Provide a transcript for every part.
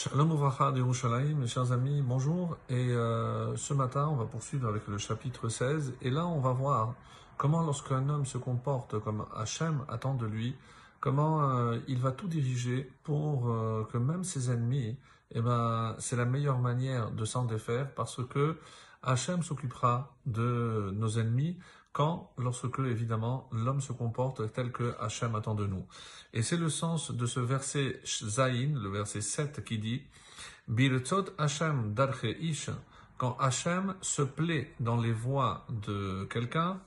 Shalom Uvracha de Yerushalayim, mes chers amis, bonjour. Et euh, ce matin, on va poursuivre avec le chapitre 16. Et là, on va voir comment, lorsqu'un homme se comporte comme Hachem attend de lui, comment euh, il va tout diriger pour euh, que même ses ennemis, eh ben, c'est la meilleure manière de s'en défaire parce que Hachem s'occupera de nos ennemis quand, lorsque, évidemment, l'homme se comporte tel que Hachem attend de nous. Et c'est le sens de ce verset Zayin, le verset 7, qui dit Birtzot Hachem darche ish, quand Hachem se plaît dans les voies de quelqu'un,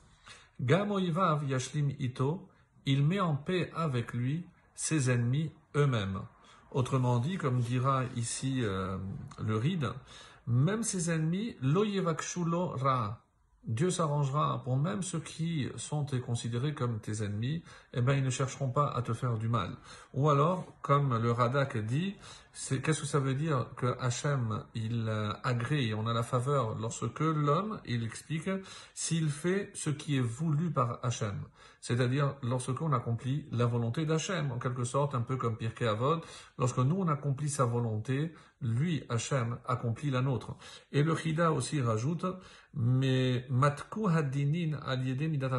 Gamoivav yashlim ito, il met en paix avec lui ses ennemis eux-mêmes. Autrement dit, comme dira ici euh, le ride, même ses ennemis, lo yevakshulo ra, Dieu s'arrangera pour même ceux qui sont considérés comme tes ennemis, eh ben ils ne chercheront pas à te faire du mal. Ou alors, comme le Radak dit, qu'est-ce que ça veut dire que Hachem il euh, agrée, on a la faveur lorsque l'homme, il explique, s'il fait ce qui est voulu par Hachem, c'est-à-dire lorsqu'on accomplit la volonté d'Hachem, en quelque sorte, un peu comme Pirkei Avod, lorsque nous on accomplit sa volonté, lui Hachem accomplit la nôtre. Et le Chida aussi rajoute, mais matku hadinin al midat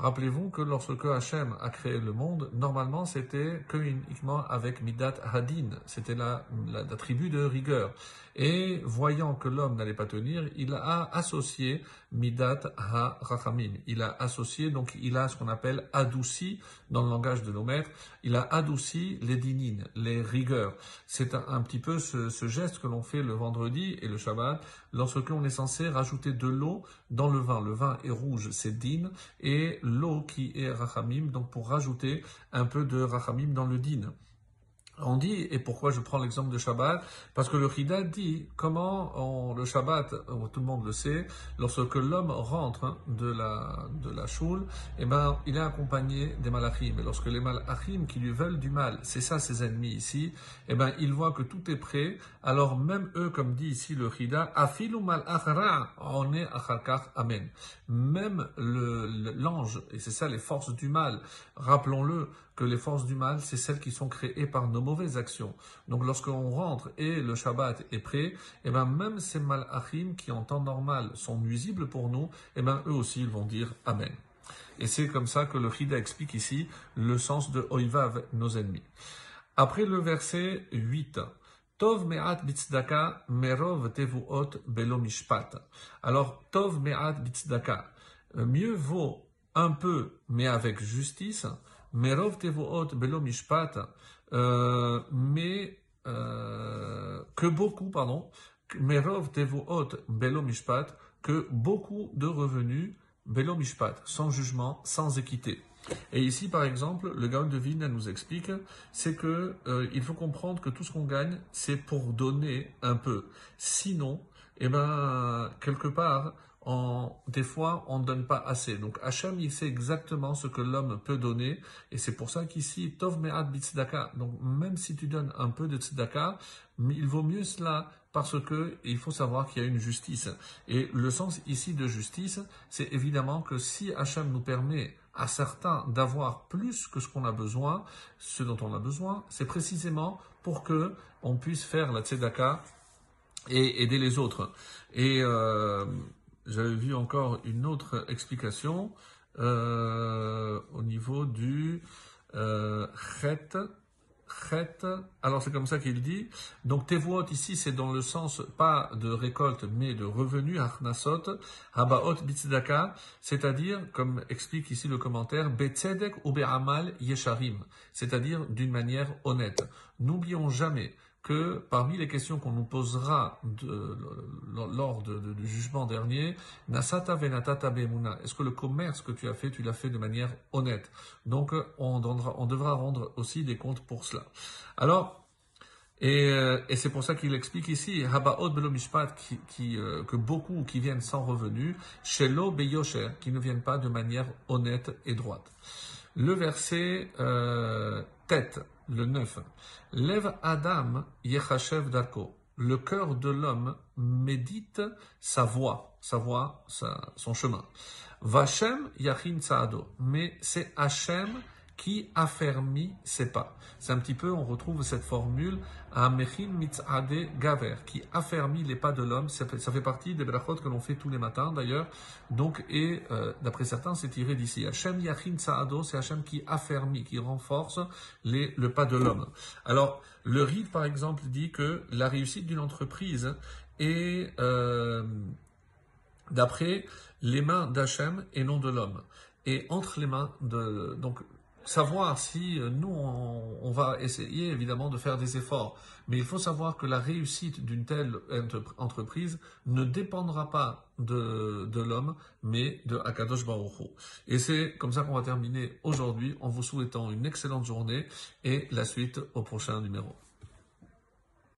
Rappelez-vous que lorsque Hachem a créé le monde, normalement c'était que uniquement avec Midat Hadin, c'était la, tribu de rigueur. Et voyant que l'homme n'allait pas tenir, il a associé Midat Ha-Rachamim. Il a associé, donc il a ce qu'on appelle adouci dans le langage de nos maîtres, il a adouci les dinines, les rigueurs. C'est un, petit peu ce, ce geste que l'on fait le vendredi et le Shabbat, lorsque l'on est censé rajouter de l'eau dans le vin. Le vin est rouge, c'est din, et l'eau qui est rachamim, donc pour rajouter un peu de rachamim dans le din. On dit, et pourquoi je prends l'exemple de Shabbat? Parce que le Chida dit comment on, le Shabbat, tout le monde le sait, lorsque l'homme rentre de la, de la choule, eh ben, il est accompagné des malachim. Et lorsque les malachim qui lui veulent du mal, c'est ça ses ennemis ici, eh ben, il voit que tout est prêt, alors même eux, comme dit ici le Chida, afilu malachra, on est acharkach, amen. Même l'ange, et c'est ça les forces du mal, rappelons-le, que les forces du mal, c'est celles qui sont créées par nos mauvaises actions. Donc lorsqu'on rentre et le Shabbat est prêt, et eh ben même ces malachim qui en temps normal sont nuisibles pour nous, et eh ben eux aussi ils vont dire Amen. Et c'est comme ça que le Chida explique ici le sens de Oivav, nos ennemis. Après le verset 8, Tov me'at bitzdaka merov tevuot belo mishpat. Alors, Tov me'at bitzdaka. Mieux vaut un peu, mais avec justice, Merov tevuot belo mishpat, mais que beaucoup, pardon, que beaucoup de revenus belo sans jugement, sans équité. Et ici, par exemple, le Gaon de Vine nous explique, c'est que euh, il faut comprendre que tout ce qu'on gagne, c'est pour donner un peu. Sinon, eh ben, quelque part, des fois, on ne donne pas assez. Donc Hachem, il sait exactement ce que l'homme peut donner. Et c'est pour ça qu'ici, Tov Me'ad Bitzdaka. Donc même si tu donnes un peu de Tzedaka, il vaut mieux cela parce que il faut savoir qu'il y a une justice. Et le sens ici de justice, c'est évidemment que si Hachem nous permet à certains d'avoir plus que ce qu'on a besoin, ce dont on a besoin, c'est précisément pour que on puisse faire la tzedaka et aider les autres. Et euh, j'avais vu encore une autre explication euh, au niveau du euh, chet. Chet. Alors c'est comme ça qu'il dit. Donc tevuot ici c'est dans le sens pas de récolte mais de revenu arnasot habaot bitzdaka, c'est-à-dire comme explique ici le commentaire betzedek ou be'amal yesharim, c'est-à-dire d'une manière honnête. N'oublions jamais que parmi les questions qu'on nous posera lors du jugement dernier, est-ce que le commerce que tu as fait, tu l'as fait de manière honnête? Donc on, devra rendre aussi des comptes pour cela. Alors, et, euh, c'est pour ça qu'il explique ici, Habaot Belomishpat, qui, euh, que beaucoup qui viennent sans revenu, Shelo Beyosher, qui ne viennent pas de manière honnête et droite. Le verset euh, tête, le 9. Lève Adam Yechashev Darko. Le cœur de l'homme médite sa voie, sa voie, son chemin. Vachem Yachin Saado. Mais c'est Hachem qui affermit ses pas. C'est un petit peu, on retrouve cette formule à Mechin Mitzade Gaver, qui affermit les pas de l'homme. Ça fait, partie des brachot que l'on fait tous les matins d'ailleurs. Donc, et euh, d'après certains, c'est tiré d'ici. Hachem Yachin Saado, c'est Hachem qui affermit, qui renforce les, le pas de l'homme. Alors, le rite, par exemple, dit que la réussite d'une entreprise est euh, d'après les mains d'Hachem et non de l'homme. Et entre les mains de... Donc, savoir si euh, nous, on, va essayer évidemment de faire des efforts, mais il faut savoir que la réussite d'une telle entreprise ne dépendra pas de, l'homme, mais de Akadosh Baruch Et c'est comme ça qu'on va terminer aujourd'hui en vous souhaitant une excellente journée et la suite au prochain numéro.